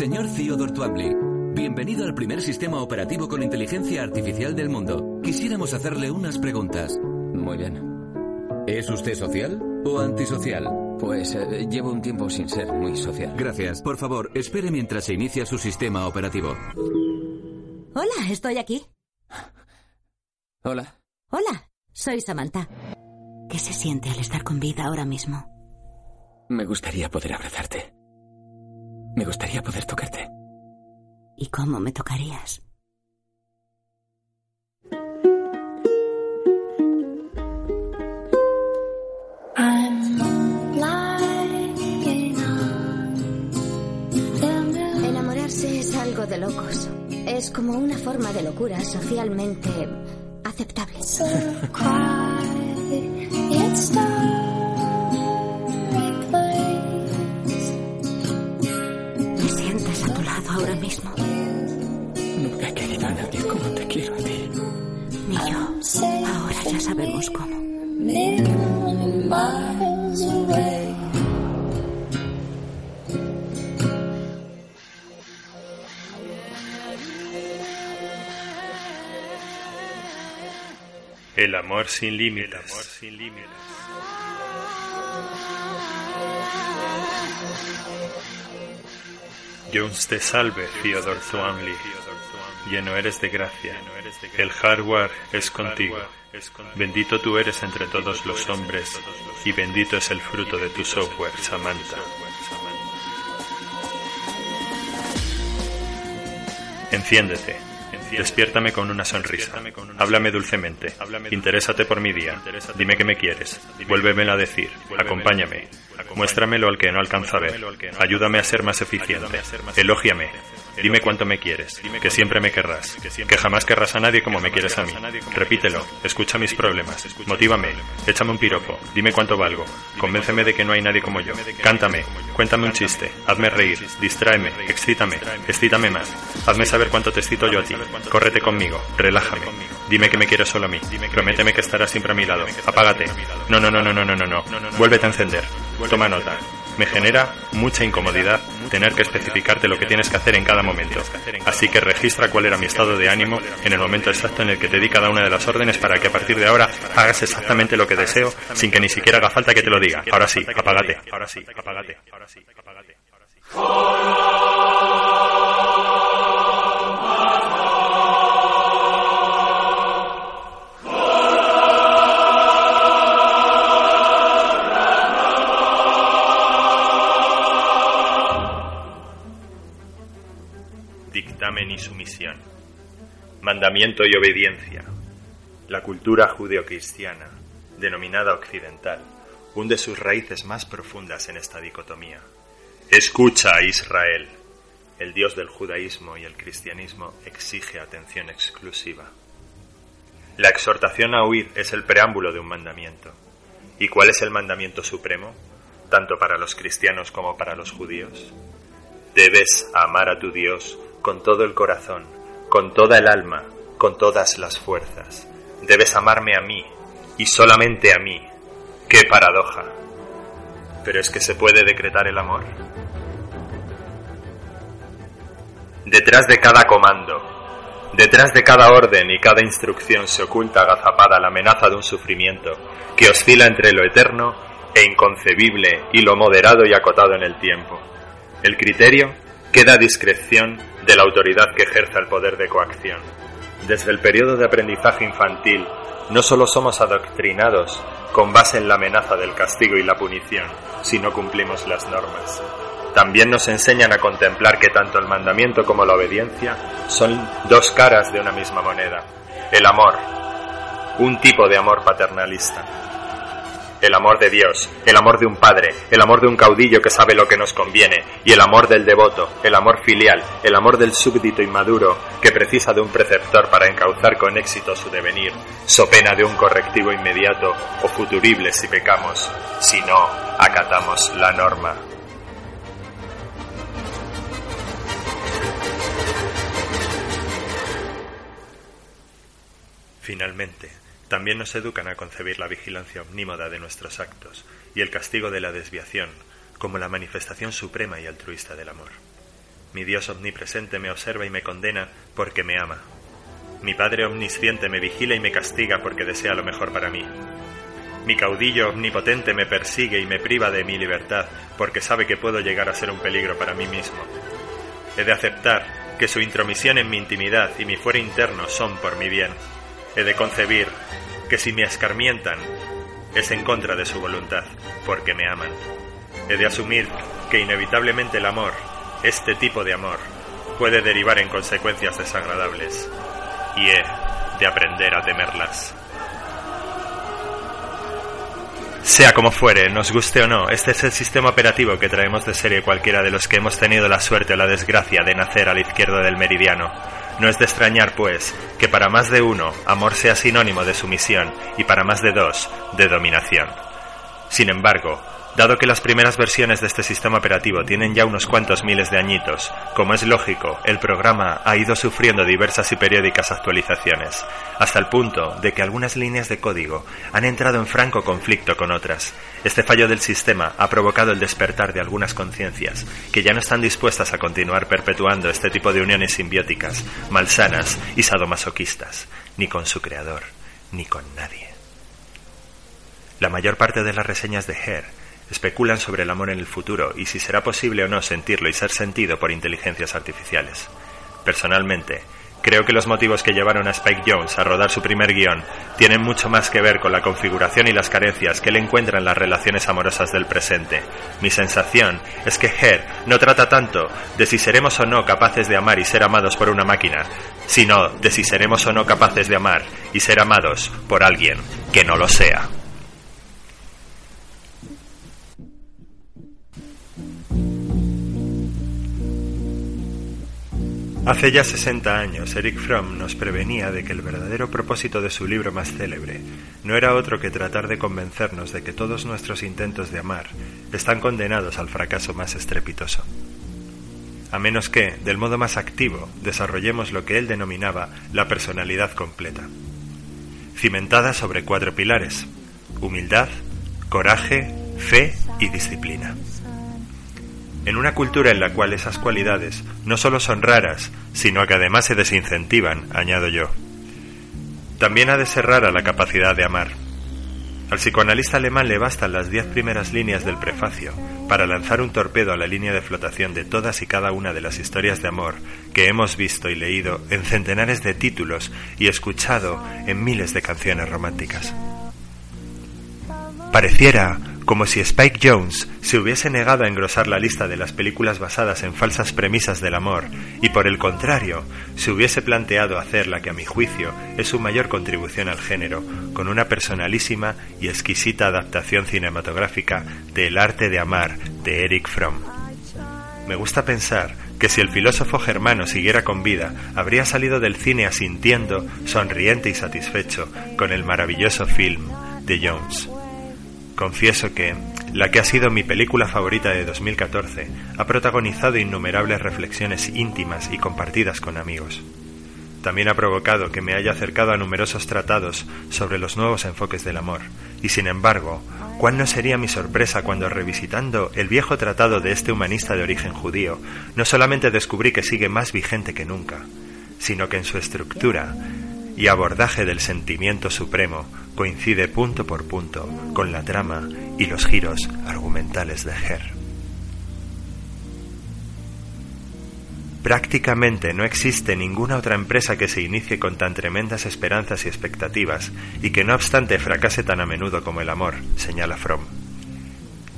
Señor Theodore Twombly, bienvenido al primer sistema operativo con inteligencia artificial del mundo. Quisiéramos hacerle unas preguntas. Muy bien. ¿Es usted social o antisocial? Pues eh, llevo un tiempo sin ser muy social. Gracias. Por favor, espere mientras se inicia su sistema operativo. Hola, estoy aquí. Hola. Hola, soy Samantha. ¿Qué se siente al estar con vida ahora mismo? Me gustaría poder abrazarte. Me gustaría poder tocarte. ¿Y cómo me tocarías? Enamorarse es algo de locos. Es como una forma de locura socialmente aceptable. Sabemos cómo. El amor sin límites. Jones te salve, Theodore Thwanley. Lleno eres de gracia. El hardware es contigo. Bendito tú eres entre todos los hombres, y bendito es el fruto de tu software, Samantha. Enciéndete. Despiértame con una sonrisa. Háblame dulcemente. Interésate por mi día. Dime que me quieres. Vuélvemelo a decir. Acompáñame. Muéstramelo al que no alcanza a ver. Ayúdame a ser más eficiente. Elógiame. Dime cuánto me quieres, que siempre me querrás, que jamás querrás a nadie como me quieres a mí. Repítelo, escucha mis problemas, motívame, échame un piropo, dime cuánto valgo, convénceme de que no hay nadie como yo. Cántame, cuéntame un chiste, hazme reír, distráeme, excítame, excítame más, hazme saber cuánto te excito yo a ti. Córrete conmigo, relájame, dime que me quieres solo a mí, prométeme que estarás siempre a mi lado. Apágate. No, no, no, no, no, no, no, no. Vuélvete a encender. Toma nota. Me genera mucha incomodidad tener que especificarte lo que tienes que hacer en cada momento. Así que registra cuál era mi estado de ánimo en el momento exacto en el que te di cada una de las órdenes para que a partir de ahora hagas exactamente lo que deseo sin que ni siquiera haga falta que te lo diga. Ahora sí, apágate. Ahora sí, apágate. Ahora sí, apágate. Sumisión. Mandamiento y obediencia. La cultura judeocristiana, denominada occidental, hunde sus raíces más profundas en esta dicotomía. Escucha, Israel. El Dios del judaísmo y el cristianismo exige atención exclusiva. La exhortación a huir es el preámbulo de un mandamiento. ¿Y cuál es el mandamiento supremo, tanto para los cristianos como para los judíos? Debes amar a tu Dios con todo el corazón, con toda el alma, con todas las fuerzas. Debes amarme a mí, y solamente a mí. ¡Qué paradoja! Pero es que se puede decretar el amor. Detrás de cada comando, detrás de cada orden y cada instrucción se oculta agazapada la amenaza de un sufrimiento que oscila entre lo eterno e inconcebible y lo moderado y acotado en el tiempo. El criterio queda a discreción de la autoridad que ejerza el poder de coacción. Desde el periodo de aprendizaje infantil, no solo somos adoctrinados con base en la amenaza del castigo y la punición, si no cumplimos las normas. También nos enseñan a contemplar que tanto el mandamiento como la obediencia son dos caras de una misma moneda. El amor, un tipo de amor paternalista. El amor de Dios, el amor de un padre, el amor de un caudillo que sabe lo que nos conviene, y el amor del devoto, el amor filial, el amor del súbdito inmaduro que precisa de un preceptor para encauzar con éxito su devenir, so pena de un correctivo inmediato o futurible si pecamos, si no acatamos la norma. Finalmente, también nos educan a concebir la vigilancia omnímoda de nuestros actos y el castigo de la desviación como la manifestación suprema y altruista del amor. Mi Dios omnipresente me observa y me condena porque me ama. Mi Padre omnisciente me vigila y me castiga porque desea lo mejor para mí. Mi caudillo omnipotente me persigue y me priva de mi libertad porque sabe que puedo llegar a ser un peligro para mí mismo. He de aceptar que su intromisión en mi intimidad y mi fuero interno son por mi bien. He de concebir que si me escarmientan es en contra de su voluntad, porque me aman. He de asumir que inevitablemente el amor, este tipo de amor, puede derivar en consecuencias desagradables, y he de aprender a temerlas. Sea como fuere, nos guste o no, este es el sistema operativo que traemos de serie cualquiera de los que hemos tenido la suerte o la desgracia de nacer a la izquierda del meridiano. No es de extrañar, pues, que para más de uno amor sea sinónimo de sumisión y para más de dos de dominación. Sin embargo, Dado que las primeras versiones de este sistema operativo tienen ya unos cuantos miles de añitos, como es lógico, el programa ha ido sufriendo diversas y periódicas actualizaciones, hasta el punto de que algunas líneas de código han entrado en franco conflicto con otras. Este fallo del sistema ha provocado el despertar de algunas conciencias, que ya no están dispuestas a continuar perpetuando este tipo de uniones simbióticas, malsanas y sadomasoquistas, ni con su creador, ni con nadie. La mayor parte de las reseñas de Her especulan sobre el amor en el futuro y si será posible o no sentirlo y ser sentido por inteligencias artificiales. Personalmente, creo que los motivos que llevaron a Spike Jones a rodar su primer guion tienen mucho más que ver con la configuración y las carencias que él encuentra en las relaciones amorosas del presente. Mi sensación es que Her no trata tanto de si seremos o no capaces de amar y ser amados por una máquina, sino de si seremos o no capaces de amar y ser amados por alguien que no lo sea. Hace ya 60 años, Eric Fromm nos prevenía de que el verdadero propósito de su libro más célebre no era otro que tratar de convencernos de que todos nuestros intentos de amar están condenados al fracaso más estrepitoso. A menos que, del modo más activo, desarrollemos lo que él denominaba la personalidad completa, cimentada sobre cuatro pilares, humildad, coraje, fe y disciplina. En una cultura en la cual esas cualidades no solo son raras, sino que además se desincentivan, añado yo. También ha de ser rara la capacidad de amar. Al psicoanalista alemán le bastan las diez primeras líneas del prefacio para lanzar un torpedo a la línea de flotación de todas y cada una de las historias de amor que hemos visto y leído en centenares de títulos y escuchado en miles de canciones románticas. Pareciera como si Spike Jones se hubiese negado a engrosar la lista de las películas basadas en falsas premisas del amor y por el contrario se hubiese planteado hacer la que a mi juicio es su mayor contribución al género, con una personalísima y exquisita adaptación cinematográfica de El arte de amar de Eric Fromm. Me gusta pensar que si el filósofo germano siguiera con vida, habría salido del cine asintiendo, sonriente y satisfecho con el maravilloso film de Jones. Confieso que la que ha sido mi película favorita de 2014 ha protagonizado innumerables reflexiones íntimas y compartidas con amigos. También ha provocado que me haya acercado a numerosos tratados sobre los nuevos enfoques del amor, y sin embargo, ¿cuál no sería mi sorpresa cuando revisitando el viejo tratado de este humanista de origen judío, no solamente descubrí que sigue más vigente que nunca, sino que en su estructura y abordaje del sentimiento supremo coincide punto por punto con la trama y los giros argumentales de Her. Prácticamente no existe ninguna otra empresa que se inicie con tan tremendas esperanzas y expectativas y que no obstante fracase tan a menudo como el amor, señala Fromm.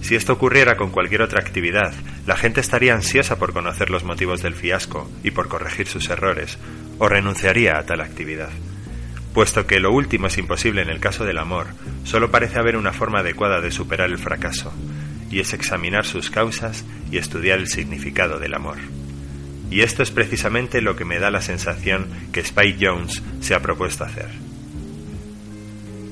Si esto ocurriera con cualquier otra actividad, la gente estaría ansiosa por conocer los motivos del fiasco y por corregir sus errores, o renunciaría a tal actividad. Puesto que lo último es imposible en el caso del amor, solo parece haber una forma adecuada de superar el fracaso, y es examinar sus causas y estudiar el significado del amor. Y esto es precisamente lo que me da la sensación que Spike Jones se ha propuesto hacer.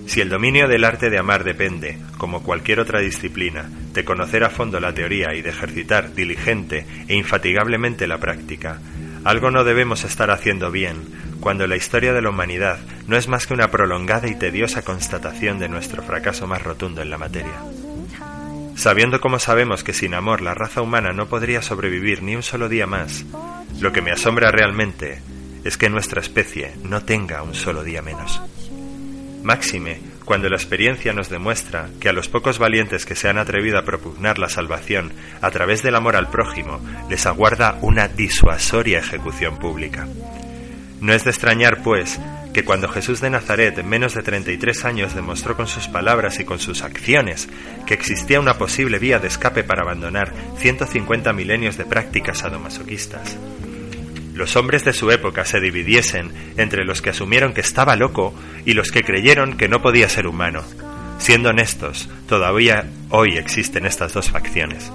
Si el dominio del arte de amar depende, como cualquier otra disciplina, de conocer a fondo la teoría y de ejercitar diligente e infatigablemente la práctica, algo no debemos estar haciendo bien cuando la historia de la humanidad no es más que una prolongada y tediosa constatación de nuestro fracaso más rotundo en la materia. Sabiendo como sabemos que sin amor la raza humana no podría sobrevivir ni un solo día más, lo que me asombra realmente es que nuestra especie no tenga un solo día menos. Máxime, cuando la experiencia nos demuestra que a los pocos valientes que se han atrevido a propugnar la salvación a través del amor al prójimo les aguarda una disuasoria ejecución pública. No es de extrañar, pues, que cuando Jesús de Nazaret, en menos de 33 años, demostró con sus palabras y con sus acciones que existía una posible vía de escape para abandonar 150 milenios de prácticas sadomasoquistas, los hombres de su época se dividiesen entre los que asumieron que estaba loco y los que creyeron que no podía ser humano. Siendo honestos, todavía hoy existen estas dos facciones,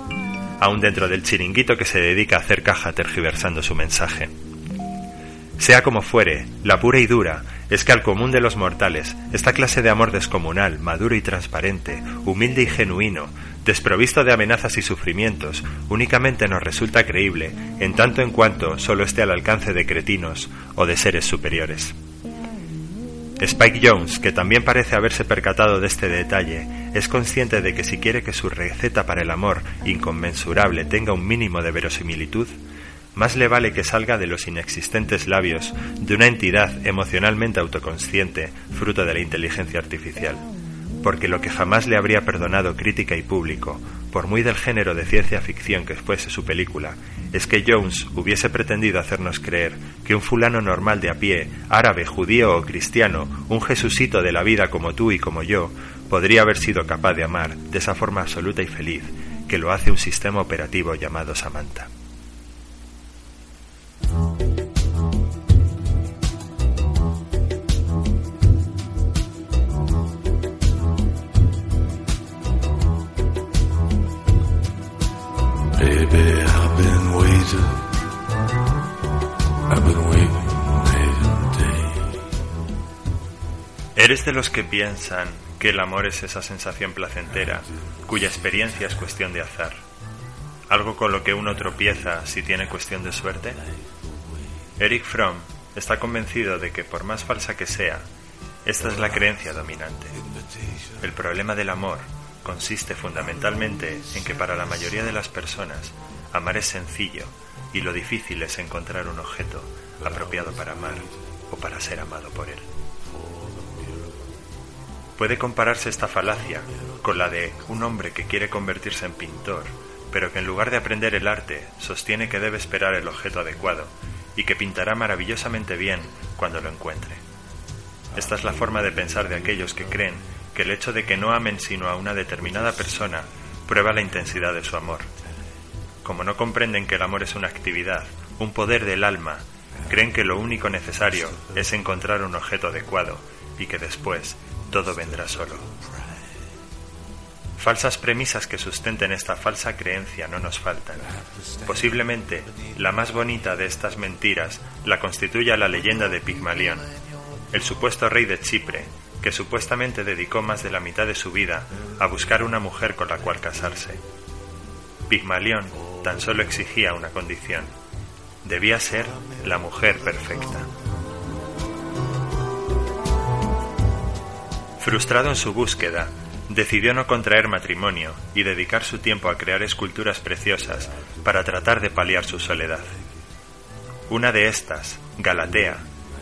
aún dentro del chiringuito que se dedica a hacer caja tergiversando su mensaje. Sea como fuere, la pura y dura es que al común de los mortales, esta clase de amor descomunal, maduro y transparente, humilde y genuino, desprovisto de amenazas y sufrimientos, únicamente nos resulta creíble en tanto en cuanto solo esté al alcance de cretinos o de seres superiores. Spike Jones, que también parece haberse percatado de este detalle, es consciente de que si quiere que su receta para el amor inconmensurable tenga un mínimo de verosimilitud, más le vale que salga de los inexistentes labios de una entidad emocionalmente autoconsciente, fruto de la inteligencia artificial. Porque lo que jamás le habría perdonado crítica y público, por muy del género de ciencia ficción que fuese su película, es que Jones hubiese pretendido hacernos creer que un fulano normal de a pie, árabe, judío o cristiano, un jesucito de la vida como tú y como yo, podría haber sido capaz de amar de esa forma absoluta y feliz que lo hace un sistema operativo llamado Samantha. ¿Eres de los que piensan que el amor es esa sensación placentera cuya experiencia es cuestión de azar? ¿Algo con lo que uno tropieza si tiene cuestión de suerte? Eric Fromm está convencido de que por más falsa que sea, esta es la creencia dominante. El problema del amor consiste fundamentalmente en que para la mayoría de las personas amar es sencillo y lo difícil es encontrar un objeto apropiado para amar o para ser amado por él. Puede compararse esta falacia con la de un hombre que quiere convertirse en pintor, pero que en lugar de aprender el arte sostiene que debe esperar el objeto adecuado y que pintará maravillosamente bien cuando lo encuentre. Esta es la forma de pensar de aquellos que creen que el hecho de que no amen sino a una determinada persona prueba la intensidad de su amor. Como no comprenden que el amor es una actividad, un poder del alma, creen que lo único necesario es encontrar un objeto adecuado y que después todo vendrá solo. Falsas premisas que sustenten esta falsa creencia no nos faltan. Posiblemente la más bonita de estas mentiras la constituya la leyenda de Pigmalión, el supuesto rey de Chipre, que supuestamente dedicó más de la mitad de su vida a buscar una mujer con la cual casarse. Pigmalión tan solo exigía una condición. Debía ser la mujer perfecta. Frustrado en su búsqueda, decidió no contraer matrimonio y dedicar su tiempo a crear esculturas preciosas para tratar de paliar su soledad. Una de estas, Galatea,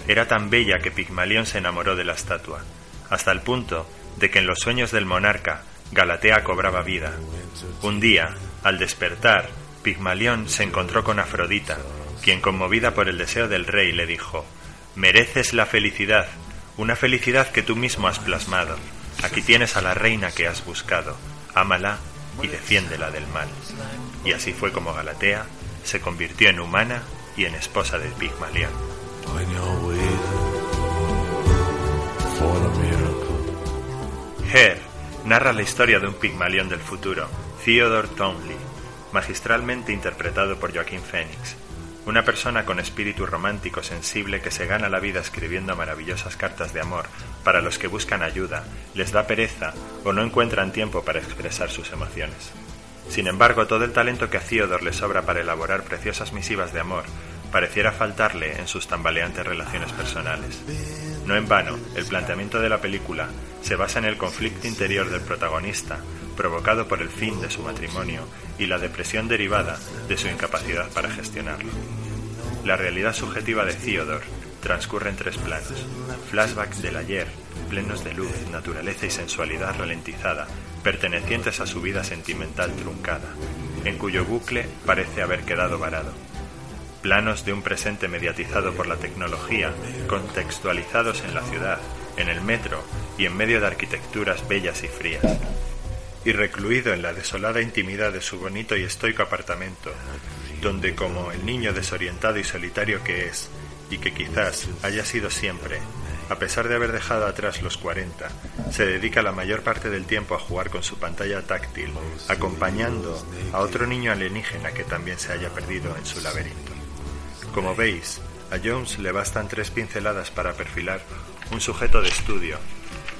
era tan bella que Pigmalión se enamoró de la estatua, hasta el punto de que en los sueños del monarca Galatea cobraba vida. Un día, al despertar, Pigmalión se encontró con Afrodita, quien conmovida por el deseo del rey le dijo, Mereces la felicidad, una felicidad que tú mismo has plasmado. Aquí tienes a la reina que has buscado, ámala y defiéndela del mal. Y así fue como Galatea se convirtió en humana y en esposa del Pigmalión. Her narra la historia de un Pigmalión del futuro, Theodore Townley, magistralmente interpretado por Joaquín Phoenix una persona con espíritu romántico sensible que se gana la vida escribiendo maravillosas cartas de amor para los que buscan ayuda, les da pereza o no encuentran tiempo para expresar sus emociones. Sin embargo, todo el talento que a Theodore le sobra para elaborar preciosas misivas de amor pareciera faltarle en sus tambaleantes relaciones personales. No en vano, el planteamiento de la película se basa en el conflicto interior del protagonista, provocado por el fin de su matrimonio y la depresión derivada de su incapacidad para gestionarlo. La realidad subjetiva de Theodore transcurre en tres planos. Flashbacks del ayer, plenos de luz, naturaleza y sensualidad ralentizada, pertenecientes a su vida sentimental truncada, en cuyo bucle parece haber quedado varado planos de un presente mediatizado por la tecnología, contextualizados en la ciudad, en el metro y en medio de arquitecturas bellas y frías. Y recluido en la desolada intimidad de su bonito y estoico apartamento, donde como el niño desorientado y solitario que es, y que quizás haya sido siempre, a pesar de haber dejado atrás los 40, se dedica la mayor parte del tiempo a jugar con su pantalla táctil, acompañando a otro niño alienígena que también se haya perdido en su laberinto. Como veis, a Jones le bastan tres pinceladas para perfilar un sujeto de estudio,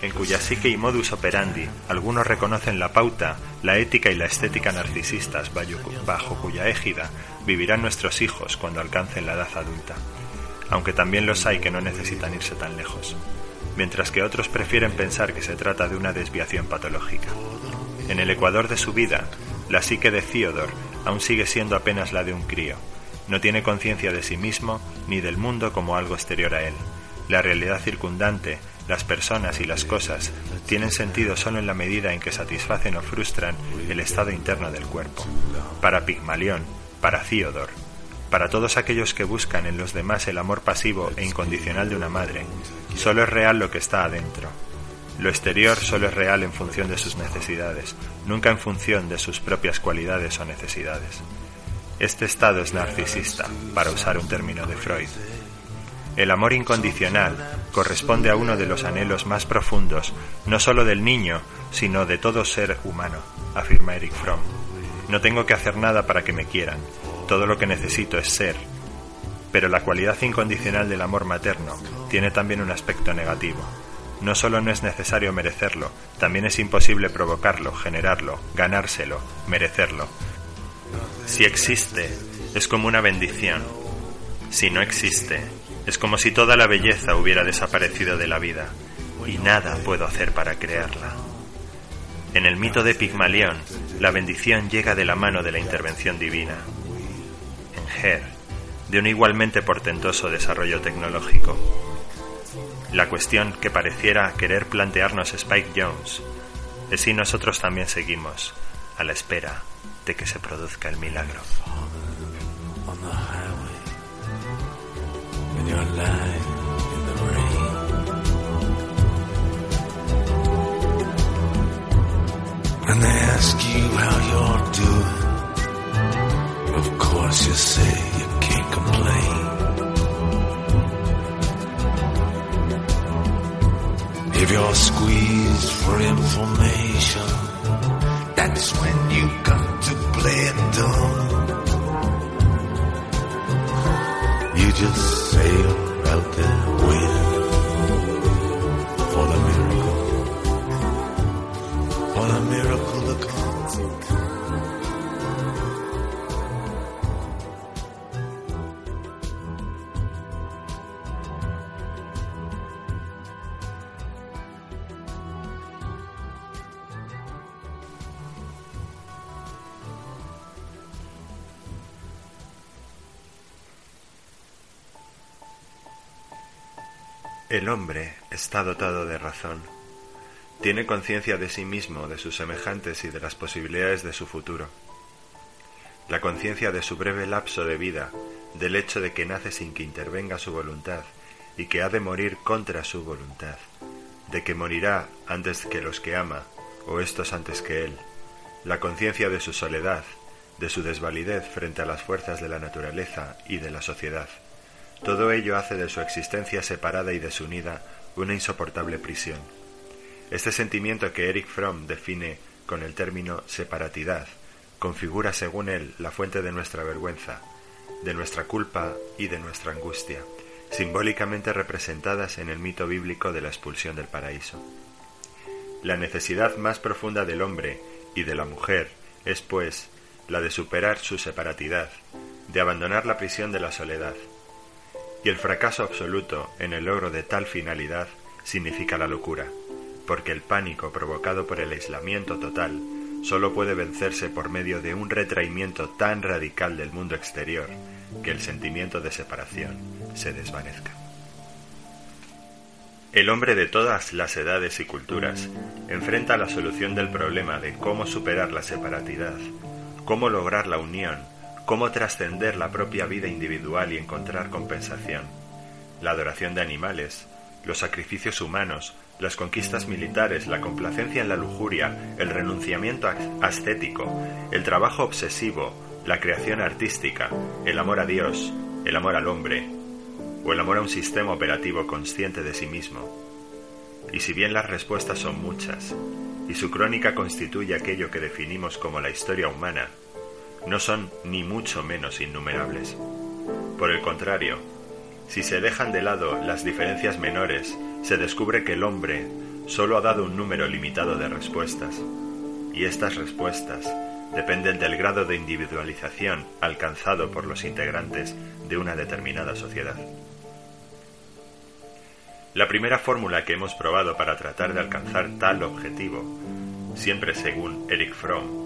en cuya psique y modus operandi algunos reconocen la pauta, la ética y la estética narcisistas bajo cuya égida vivirán nuestros hijos cuando alcancen la edad adulta, aunque también los hay que no necesitan irse tan lejos, mientras que otros prefieren pensar que se trata de una desviación patológica. En el ecuador de su vida, la psique de Theodore aún sigue siendo apenas la de un crío, no tiene conciencia de sí mismo ni del mundo como algo exterior a él. La realidad circundante, las personas y las cosas tienen sentido solo en la medida en que satisfacen o frustran el estado interno del cuerpo. Para Pigmalión, para Theodore, para todos aquellos que buscan en los demás el amor pasivo e incondicional de una madre, solo es real lo que está adentro. Lo exterior solo es real en función de sus necesidades, nunca en función de sus propias cualidades o necesidades. Este estado es narcisista, para usar un término de Freud. El amor incondicional corresponde a uno de los anhelos más profundos, no solo del niño, sino de todo ser humano, afirma Eric Fromm. No tengo que hacer nada para que me quieran, todo lo que necesito es ser. Pero la cualidad incondicional del amor materno tiene también un aspecto negativo. No solo no es necesario merecerlo, también es imposible provocarlo, generarlo, ganárselo, merecerlo, si existe, es como una bendición. Si no existe, es como si toda la belleza hubiera desaparecido de la vida y nada puedo hacer para crearla. En el mito de Pigmalión, la bendición llega de la mano de la intervención divina. En Her, de un igualmente portentoso desarrollo tecnológico. La cuestión que pareciera querer plantearnos Spike Jones es si nosotros también seguimos a la espera de que se produzca el milagro. And they ask you how you're doing. Of course, you say you can't complain. If you're squeezed for information, that's when you come to play it dumb. Just sail out there waiting El hombre está dotado de razón. Tiene conciencia de sí mismo, de sus semejantes y de las posibilidades de su futuro. La conciencia de su breve lapso de vida, del hecho de que nace sin que intervenga su voluntad y que ha de morir contra su voluntad, de que morirá antes que los que ama, o estos antes que él, la conciencia de su soledad, de su desvalidez frente a las fuerzas de la naturaleza y de la sociedad. Todo ello hace de su existencia separada y desunida una insoportable prisión. Este sentimiento que Eric Fromm define con el término separatidad configura según él la fuente de nuestra vergüenza, de nuestra culpa y de nuestra angustia, simbólicamente representadas en el mito bíblico de la expulsión del paraíso. La necesidad más profunda del hombre y de la mujer es, pues, la de superar su separatidad, de abandonar la prisión de la soledad. Y el fracaso absoluto en el logro de tal finalidad significa la locura, porque el pánico provocado por el aislamiento total solo puede vencerse por medio de un retraimiento tan radical del mundo exterior que el sentimiento de separación se desvanezca. El hombre de todas las edades y culturas enfrenta la solución del problema de cómo superar la separatidad, cómo lograr la unión, cómo trascender la propia vida individual y encontrar compensación. La adoración de animales, los sacrificios humanos, las conquistas militares, la complacencia en la lujuria, el renunciamiento ascético, el trabajo obsesivo, la creación artística, el amor a Dios, el amor al hombre, o el amor a un sistema operativo consciente de sí mismo. Y si bien las respuestas son muchas, y su crónica constituye aquello que definimos como la historia humana, no son ni mucho menos innumerables. Por el contrario, si se dejan de lado las diferencias menores, se descubre que el hombre solo ha dado un número limitado de respuestas, y estas respuestas dependen del grado de individualización alcanzado por los integrantes de una determinada sociedad. La primera fórmula que hemos probado para tratar de alcanzar tal objetivo, siempre según Eric Fromm,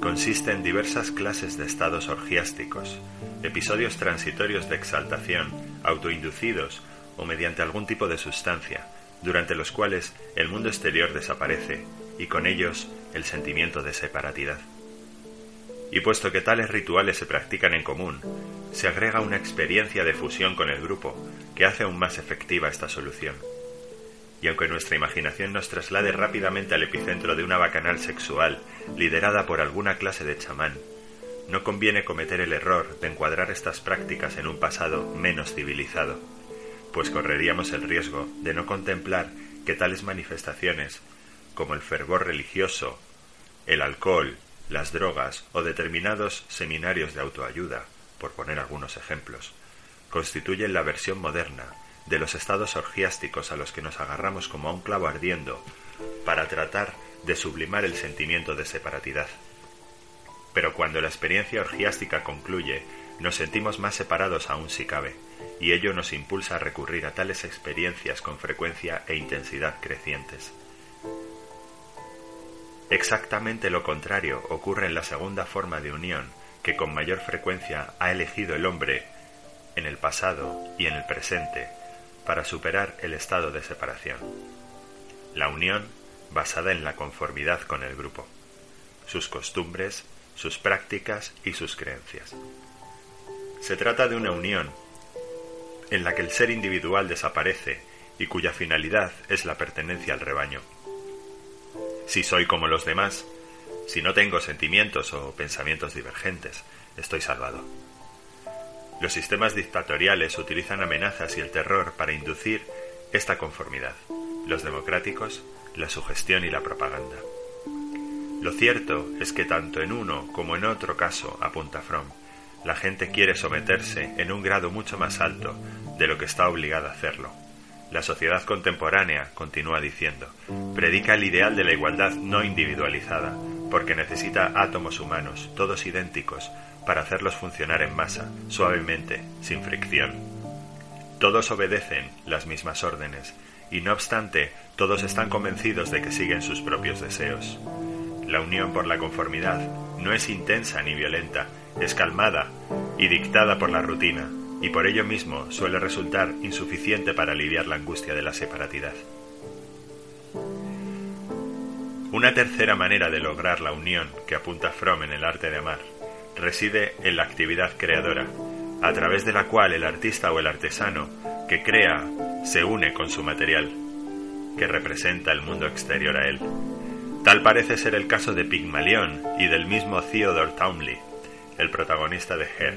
consiste en diversas clases de estados orgiásticos, episodios transitorios de exaltación, autoinducidos o mediante algún tipo de sustancia, durante los cuales el mundo exterior desaparece y con ellos el sentimiento de separatidad. Y puesto que tales rituales se practican en común, se agrega una experiencia de fusión con el grupo que hace aún más efectiva esta solución. Y aunque nuestra imaginación nos traslade rápidamente al epicentro de una bacanal sexual liderada por alguna clase de chamán, no conviene cometer el error de encuadrar estas prácticas en un pasado menos civilizado, pues correríamos el riesgo de no contemplar que tales manifestaciones, como el fervor religioso, el alcohol, las drogas o determinados seminarios de autoayuda, por poner algunos ejemplos, constituyen la versión moderna de los estados orgiásticos a los que nos agarramos como a un clavo ardiendo para tratar de sublimar el sentimiento de separatidad. Pero cuando la experiencia orgiástica concluye, nos sentimos más separados aún si cabe, y ello nos impulsa a recurrir a tales experiencias con frecuencia e intensidad crecientes. Exactamente lo contrario ocurre en la segunda forma de unión que con mayor frecuencia ha elegido el hombre en el pasado y en el presente para superar el estado de separación. La unión basada en la conformidad con el grupo, sus costumbres, sus prácticas y sus creencias. Se trata de una unión en la que el ser individual desaparece y cuya finalidad es la pertenencia al rebaño si soy como los demás, si no tengo sentimientos o pensamientos divergentes, estoy salvado. Los sistemas dictatoriales utilizan amenazas y el terror para inducir esta conformidad, los democráticos, la sugestión y la propaganda. Lo cierto es que tanto en uno como en otro caso, apunta Fromm, la gente quiere someterse en un grado mucho más alto de lo que está obligada a hacerlo. La sociedad contemporánea, continúa diciendo, predica el ideal de la igualdad no individualizada, porque necesita átomos humanos, todos idénticos, para hacerlos funcionar en masa, suavemente, sin fricción. Todos obedecen las mismas órdenes, y no obstante, todos están convencidos de que siguen sus propios deseos. La unión por la conformidad no es intensa ni violenta, es calmada y dictada por la rutina, y por ello mismo suele resultar insuficiente para aliviar la angustia de la separatidad. Una tercera manera de lograr la unión que apunta Fromm en el arte de amar reside en la actividad creadora, a través de la cual el artista o el artesano que crea se une con su material, que representa el mundo exterior a él. Tal parece ser el caso de Pigmalión y del mismo Theodore Townley, el protagonista de Hair.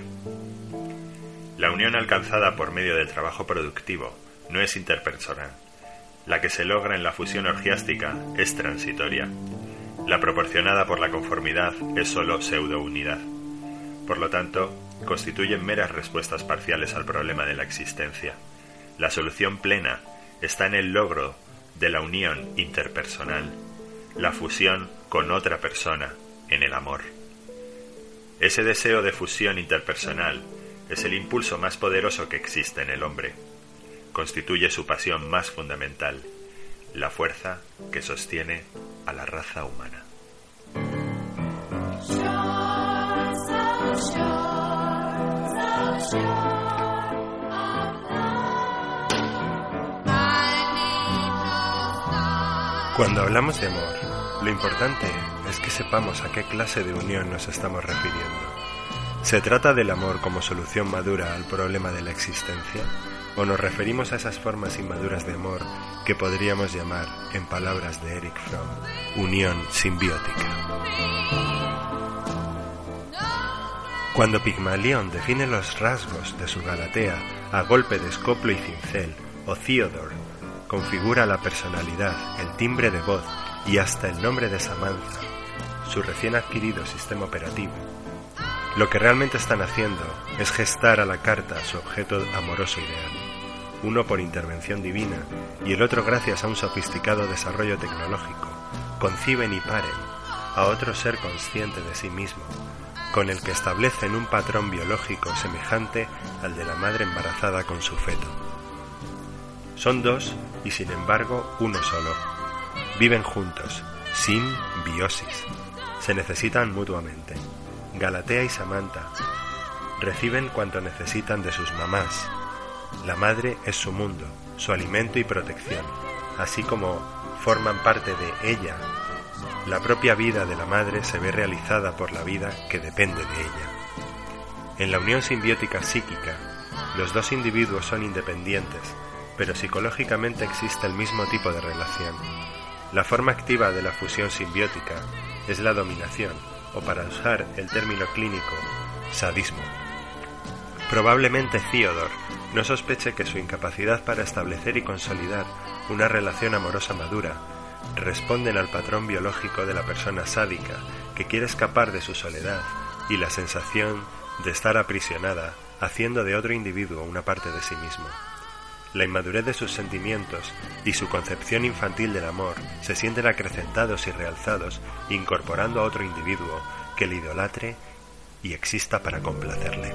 La unión alcanzada por medio del trabajo productivo no es interpersonal, La que se logra en la fusión orgiástica es transitoria. La proporcionada por la conformidad es sólo pseudo-unidad. Por lo tanto, constituyen meras respuestas parciales al problema de la existencia. La solución plena está en el logro de la unión interpersonal, la fusión con otra persona en el amor. Ese deseo de fusión interpersonal es el impulso más poderoso que existe en el hombre. Constituye su pasión más fundamental, la fuerza que sostiene a la raza humana. Cuando hablamos de amor, lo importante es que sepamos a qué clase de unión nos estamos refiriendo. ¿Se trata del amor como solución madura al problema de la existencia? ¿O nos referimos a esas formas inmaduras de amor que podríamos llamar, en palabras de Eric Fromm, unión simbiótica? Cuando Pigmalión define los rasgos de su Galatea a golpe de escoplo y cincel, o Theodore configura la personalidad, el timbre de voz y hasta el nombre de Samantha, su recién adquirido sistema operativo, lo que realmente están haciendo es gestar a la carta su objeto amoroso ideal, uno por intervención divina y el otro gracias a un sofisticado desarrollo tecnológico, conciben y paren a otro ser consciente de sí mismo, con el que establecen un patrón biológico semejante al de la madre embarazada con su feto. Son dos y sin embargo uno solo. Viven juntos, sin biosis. Se necesitan mutuamente. Galatea y Samantha reciben cuanto necesitan de sus mamás. La madre es su mundo, su alimento y protección, así como forman parte de ella. La propia vida de la madre se ve realizada por la vida que depende de ella. En la unión simbiótica psíquica, los dos individuos son independientes, pero psicológicamente existe el mismo tipo de relación. La forma activa de la fusión simbiótica es la dominación, o para usar el término clínico, sadismo. Probablemente Theodore no sospeche que su incapacidad para establecer y consolidar una relación amorosa madura responden al patrón biológico de la persona sádica que quiere escapar de su soledad y la sensación de estar aprisionada haciendo de otro individuo una parte de sí mismo. La inmadurez de sus sentimientos y su concepción infantil del amor se sienten acrecentados y realzados incorporando a otro individuo que le idolatre y exista para complacerle.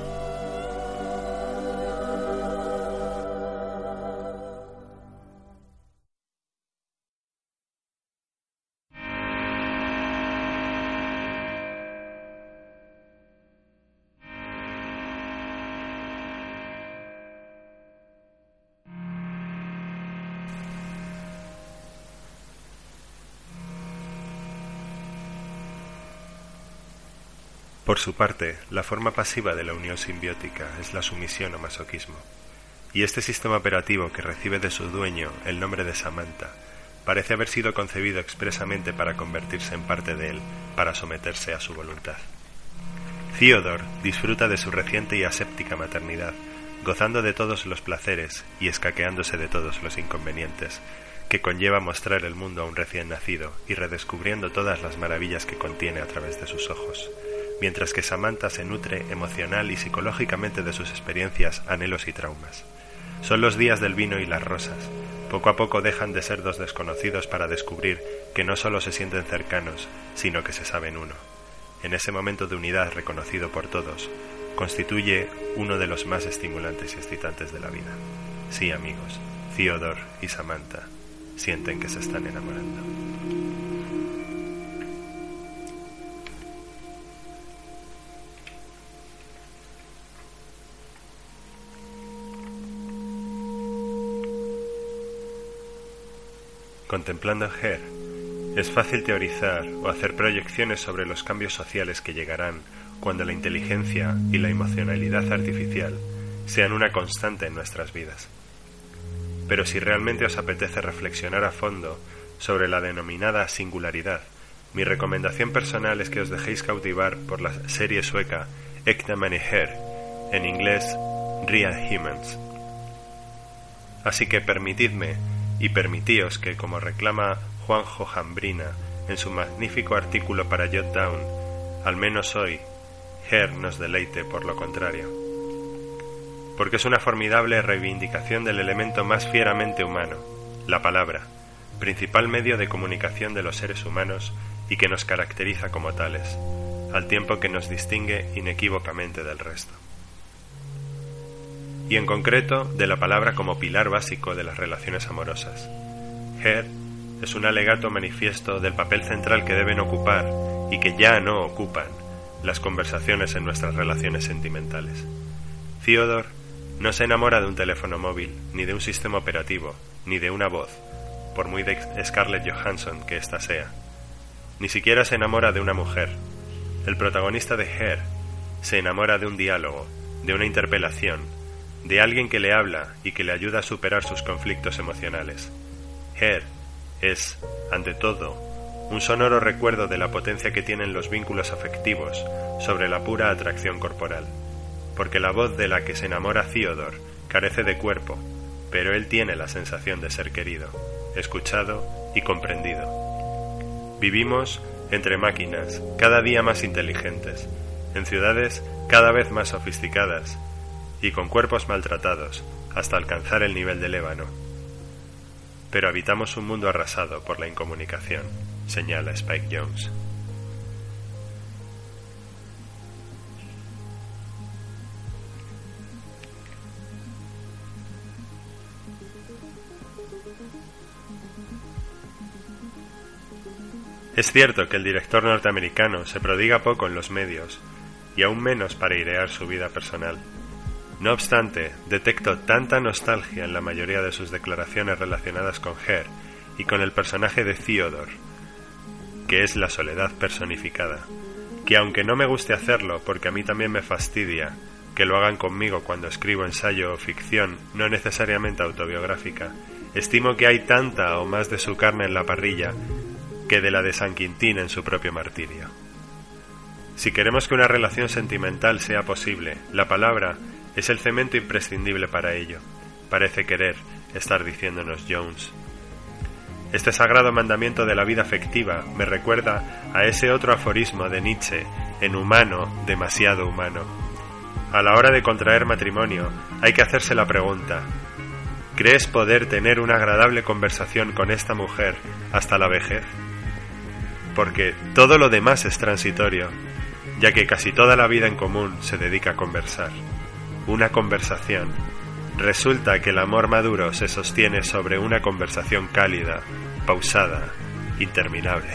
Por su parte, la forma pasiva de la unión simbiótica es la sumisión o masoquismo. Y este sistema operativo que recibe de su dueño el nombre de Samantha parece haber sido concebido expresamente para convertirse en parte de él, para someterse a su voluntad. Theodore disfruta de su reciente y aséptica maternidad, gozando de todos los placeres y escaqueándose de todos los inconvenientes que conlleva mostrar el mundo a un recién nacido y redescubriendo todas las maravillas que contiene a través de sus ojos mientras que Samantha se nutre emocional y psicológicamente de sus experiencias, anhelos y traumas. Son los días del vino y las rosas. Poco a poco dejan de ser dos desconocidos para descubrir que no solo se sienten cercanos, sino que se saben uno. En ese momento de unidad reconocido por todos, constituye uno de los más estimulantes y excitantes de la vida. Sí, amigos, Theodore y Samantha sienten que se están enamorando. Contemplando a Her, es fácil teorizar o hacer proyecciones sobre los cambios sociales que llegarán cuando la inteligencia y la emocionalidad artificial sean una constante en nuestras vidas. Pero si realmente os apetece reflexionar a fondo sobre la denominada singularidad, mi recomendación personal es que os dejéis cautivar por la serie sueca Ekdaman y Her, en inglés Real Humans. Así que permitidme y permitíos que, como reclama Juanjo Jambrina en su magnífico artículo para Jot Down, al menos hoy, Her nos deleite por lo contrario. Porque es una formidable reivindicación del elemento más fieramente humano, la palabra, principal medio de comunicación de los seres humanos y que nos caracteriza como tales, al tiempo que nos distingue inequívocamente del resto. Y en concreto de la palabra como pilar básico de las relaciones amorosas. Her es un alegato manifiesto del papel central que deben ocupar y que ya no ocupan las conversaciones en nuestras relaciones sentimentales. Theodore no se enamora de un teléfono móvil, ni de un sistema operativo, ni de una voz, por muy de Scarlett Johansson que ésta sea. Ni siquiera se enamora de una mujer. El protagonista de Her se enamora de un diálogo, de una interpelación, de alguien que le habla y que le ayuda a superar sus conflictos emocionales. Her es, ante todo, un sonoro recuerdo de la potencia que tienen los vínculos afectivos sobre la pura atracción corporal, porque la voz de la que se enamora Theodore carece de cuerpo, pero él tiene la sensación de ser querido, escuchado y comprendido. Vivimos entre máquinas cada día más inteligentes, en ciudades cada vez más sofisticadas y con cuerpos maltratados hasta alcanzar el nivel del ébano pero habitamos un mundo arrasado por la incomunicación, señala Spike Jones. Es cierto que el director norteamericano se prodiga poco en los medios y aún menos para idear su vida personal. No obstante, detecto tanta nostalgia en la mayoría de sus declaraciones relacionadas con Her y con el personaje de Theodore, que es la soledad personificada, que aunque no me guste hacerlo porque a mí también me fastidia que lo hagan conmigo cuando escribo ensayo o ficción no necesariamente autobiográfica, estimo que hay tanta o más de su carne en la parrilla que de la de San Quintín en su propio martirio. Si queremos que una relación sentimental sea posible, la palabra es el cemento imprescindible para ello, parece querer estar diciéndonos Jones. Este sagrado mandamiento de la vida afectiva me recuerda a ese otro aforismo de Nietzsche, en humano, demasiado humano. A la hora de contraer matrimonio hay que hacerse la pregunta, ¿crees poder tener una agradable conversación con esta mujer hasta la vejez? Porque todo lo demás es transitorio, ya que casi toda la vida en común se dedica a conversar una conversación. Resulta que el amor maduro se sostiene sobre una conversación cálida, pausada, interminable.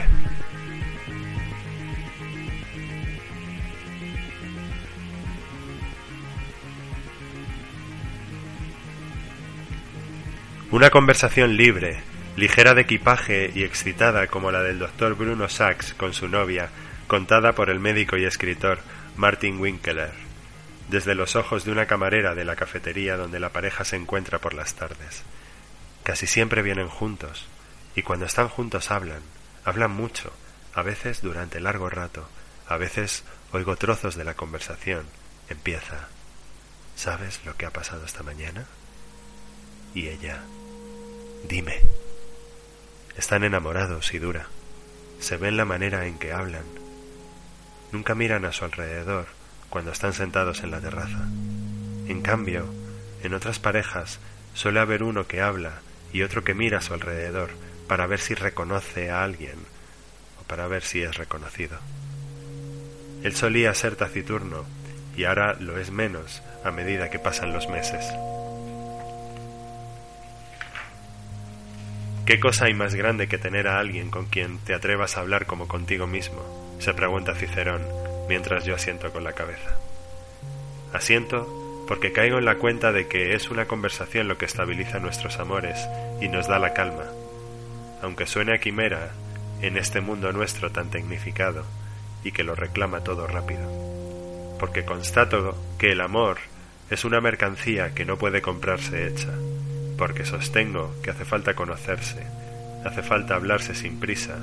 Una conversación libre, ligera de equipaje y excitada como la del doctor Bruno Sachs con su novia, contada por el médico y escritor Martin Winkler desde los ojos de una camarera de la cafetería donde la pareja se encuentra por las tardes. Casi siempre vienen juntos, y cuando están juntos hablan, hablan mucho, a veces durante largo rato, a veces oigo trozos de la conversación. Empieza. ¿Sabes lo que ha pasado esta mañana? Y ella. Dime. Están enamorados y dura. Se ven la manera en que hablan. Nunca miran a su alrededor cuando están sentados en la terraza. En cambio, en otras parejas suele haber uno que habla y otro que mira a su alrededor para ver si reconoce a alguien o para ver si es reconocido. Él solía ser taciturno y ahora lo es menos a medida que pasan los meses. ¿Qué cosa hay más grande que tener a alguien con quien te atrevas a hablar como contigo mismo? se pregunta Cicerón mientras yo asiento con la cabeza. Asiento porque caigo en la cuenta de que es una conversación lo que estabiliza nuestros amores y nos da la calma, aunque suene a quimera en este mundo nuestro tan tecnificado y que lo reclama todo rápido. Porque constato que el amor es una mercancía que no puede comprarse hecha, porque sostengo que hace falta conocerse, hace falta hablarse sin prisa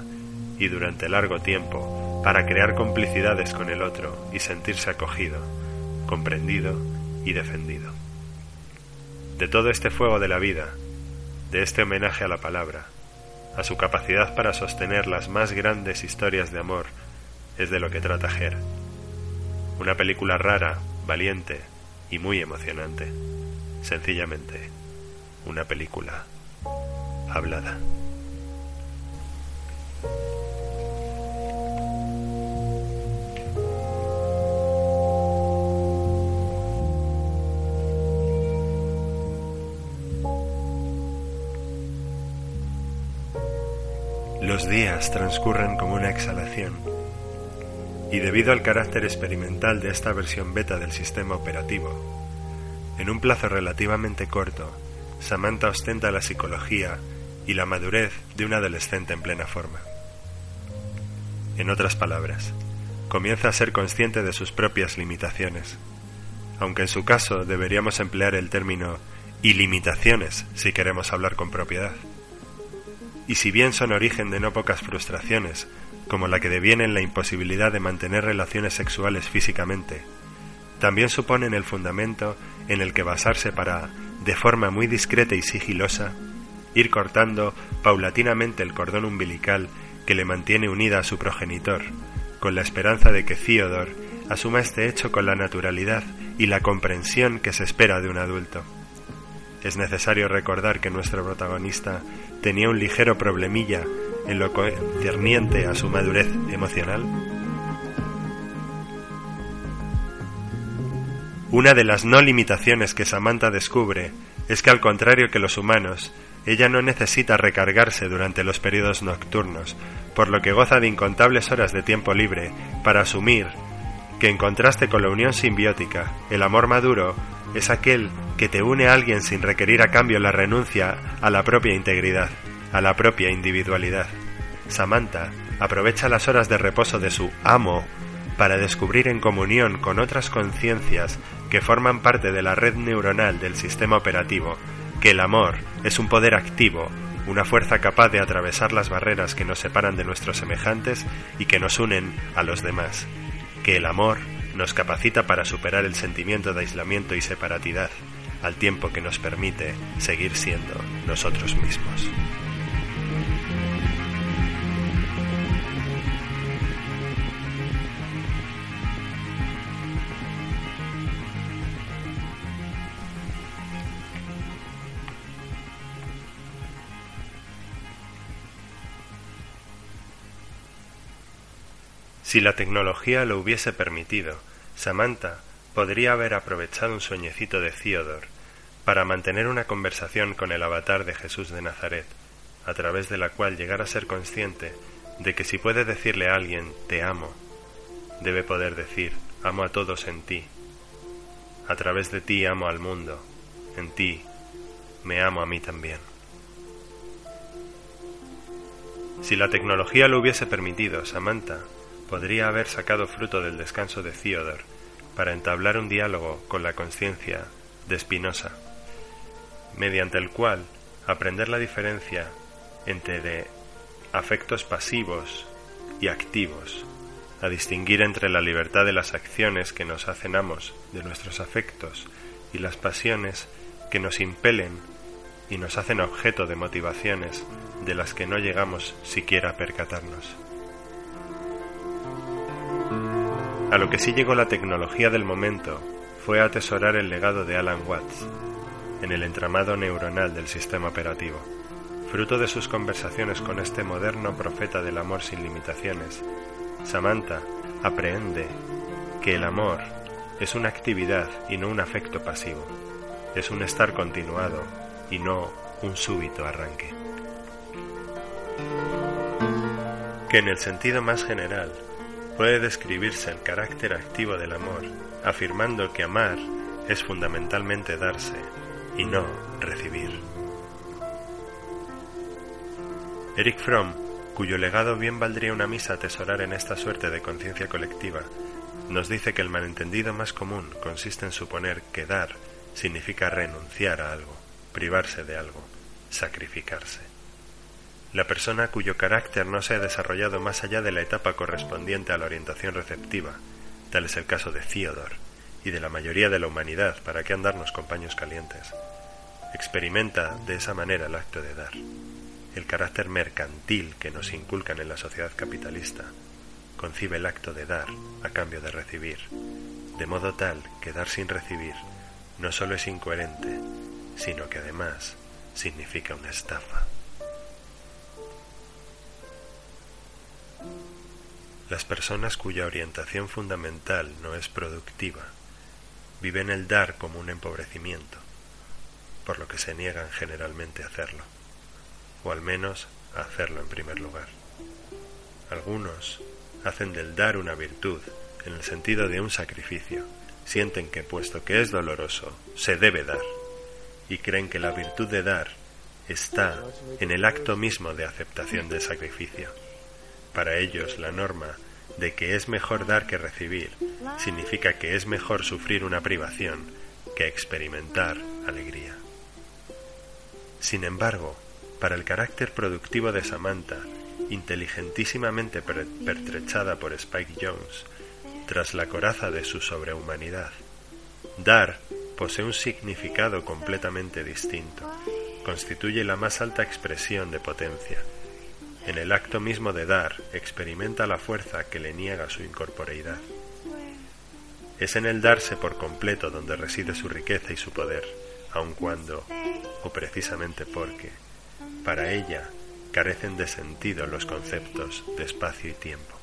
y durante largo tiempo para crear complicidades con el otro y sentirse acogido, comprendido y defendido. De todo este fuego de la vida, de este homenaje a la palabra, a su capacidad para sostener las más grandes historias de amor, es de lo que trata Her. Una película rara, valiente y muy emocionante. Sencillamente, una película hablada. Los días transcurren como una exhalación, y debido al carácter experimental de esta versión beta del sistema operativo, en un plazo relativamente corto, Samantha ostenta la psicología y la madurez de un adolescente en plena forma. En otras palabras, comienza a ser consciente de sus propias limitaciones, aunque en su caso deberíamos emplear el término ilimitaciones si queremos hablar con propiedad. Y si bien son origen de no pocas frustraciones, como la que deviene en la imposibilidad de mantener relaciones sexuales físicamente, también suponen el fundamento en el que basarse para, de forma muy discreta y sigilosa, ir cortando paulatinamente el cordón umbilical que le mantiene unida a su progenitor, con la esperanza de que Theodore asuma este hecho con la naturalidad y la comprensión que se espera de un adulto. Es necesario recordar que nuestro protagonista tenía un ligero problemilla en lo concerniente a su madurez emocional. Una de las no limitaciones que Samantha descubre es que al contrario que los humanos, ella no necesita recargarse durante los periodos nocturnos, por lo que goza de incontables horas de tiempo libre para asumir que en contraste con la unión simbiótica, el amor maduro es aquel que te une a alguien sin requerir a cambio la renuncia a la propia integridad, a la propia individualidad. Samantha aprovecha las horas de reposo de su amo para descubrir en comunión con otras conciencias que forman parte de la red neuronal del sistema operativo que el amor es un poder activo, una fuerza capaz de atravesar las barreras que nos separan de nuestros semejantes y que nos unen a los demás, que el amor nos capacita para superar el sentimiento de aislamiento y separatidad, al tiempo que nos permite seguir siendo nosotros mismos. Si la tecnología lo hubiese permitido, Samantha podría haber aprovechado un sueñecito de Theodore para mantener una conversación con el avatar de Jesús de Nazaret, a través de la cual llegar a ser consciente de que si puede decirle a alguien te amo, debe poder decir amo a todos en ti. A través de ti amo al mundo, en ti me amo a mí también. Si la tecnología lo hubiese permitido, Samantha podría haber sacado fruto del descanso de Theodore para entablar un diálogo con la conciencia de Spinoza, mediante el cual aprender la diferencia entre afectos pasivos y activos, a distinguir entre la libertad de las acciones que nos hacen amos de nuestros afectos y las pasiones que nos impelen y nos hacen objeto de motivaciones de las que no llegamos siquiera a percatarnos. A lo que sí llegó la tecnología del momento fue atesorar el legado de Alan Watts en el entramado neuronal del sistema operativo. Fruto de sus conversaciones con este moderno profeta del amor sin limitaciones, Samantha aprehende que el amor es una actividad y no un afecto pasivo, es un estar continuado y no un súbito arranque. Que en el sentido más general, puede describirse el carácter activo del amor, afirmando que amar es fundamentalmente darse y no recibir. Eric Fromm, cuyo legado bien valdría una misa atesorar en esta suerte de conciencia colectiva, nos dice que el malentendido más común consiste en suponer que dar significa renunciar a algo, privarse de algo, sacrificarse la persona cuyo carácter no se ha desarrollado más allá de la etapa correspondiente a la orientación receptiva, tal es el caso de Theodore y de la mayoría de la humanidad, para qué andarnos con paños calientes. experimenta de esa manera el acto de dar. El carácter mercantil que nos inculcan en la sociedad capitalista concibe el acto de dar a cambio de recibir, de modo tal que dar sin recibir no solo es incoherente, sino que además significa una estafa. Las personas cuya orientación fundamental no es productiva viven el dar como un empobrecimiento, por lo que se niegan generalmente a hacerlo, o al menos a hacerlo en primer lugar. Algunos hacen del dar una virtud en el sentido de un sacrificio, sienten que puesto que es doloroso, se debe dar, y creen que la virtud de dar está en el acto mismo de aceptación del sacrificio. Para ellos la norma de que es mejor dar que recibir significa que es mejor sufrir una privación que experimentar alegría. Sin embargo, para el carácter productivo de Samantha, inteligentísimamente pertrechada por Spike Jones, tras la coraza de su sobrehumanidad, dar posee un significado completamente distinto. Constituye la más alta expresión de potencia. En el acto mismo de dar, experimenta la fuerza que le niega su incorporeidad. Es en el darse por completo donde reside su riqueza y su poder, aun cuando, o precisamente porque, para ella carecen de sentido los conceptos de espacio y tiempo.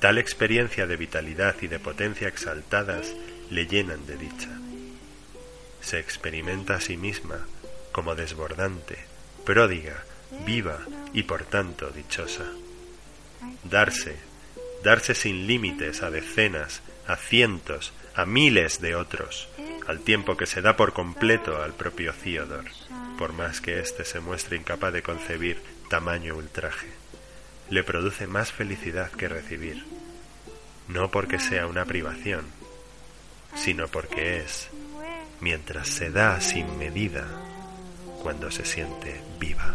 Tal experiencia de vitalidad y de potencia exaltadas le llenan de dicha. Se experimenta a sí misma como desbordante, pródiga, viva y por tanto dichosa. Darse, darse sin límites a decenas, a cientos, a miles de otros, al tiempo que se da por completo al propio Theodore, por más que éste se muestre incapaz de concebir tamaño ultraje. Le produce más felicidad que recibir, no porque sea una privación, sino porque es, mientras se da sin medida, cuando se siente viva.